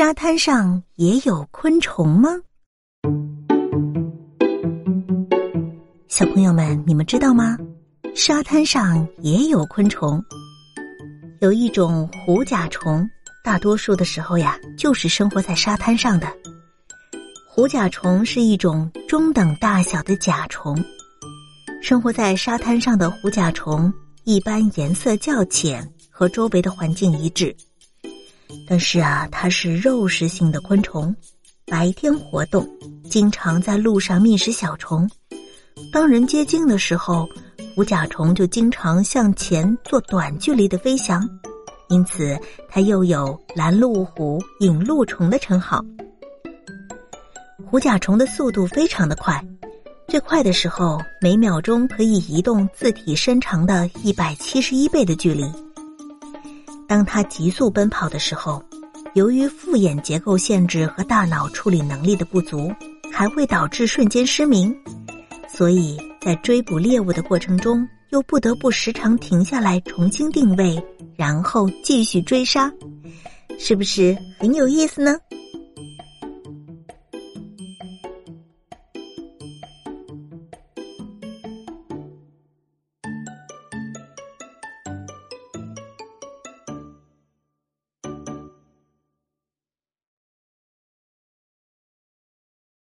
沙滩上也有昆虫吗？小朋友们，你们知道吗？沙滩上也有昆虫，有一种虎甲虫，大多数的时候呀，就是生活在沙滩上的。虎甲虫是一种中等大小的甲虫，生活在沙滩上的虎甲虫一般颜色较浅，和周围的环境一致。但是啊，它是肉食性的昆虫，白天活动，经常在路上觅食小虫。当人接近的时候，虎甲虫就经常向前做短距离的飞翔，因此它又有“拦路虎”“引路虫”的称号。虎甲虫的速度非常的快，最快的时候每秒钟可以移动自体身长的一百七十一倍的距离。当它急速奔跑的时候，由于复眼结构限制和大脑处理能力的不足，还会导致瞬间失明。所以在追捕猎物的过程中，又不得不时常停下来重新定位，然后继续追杀，是不是很有意思呢？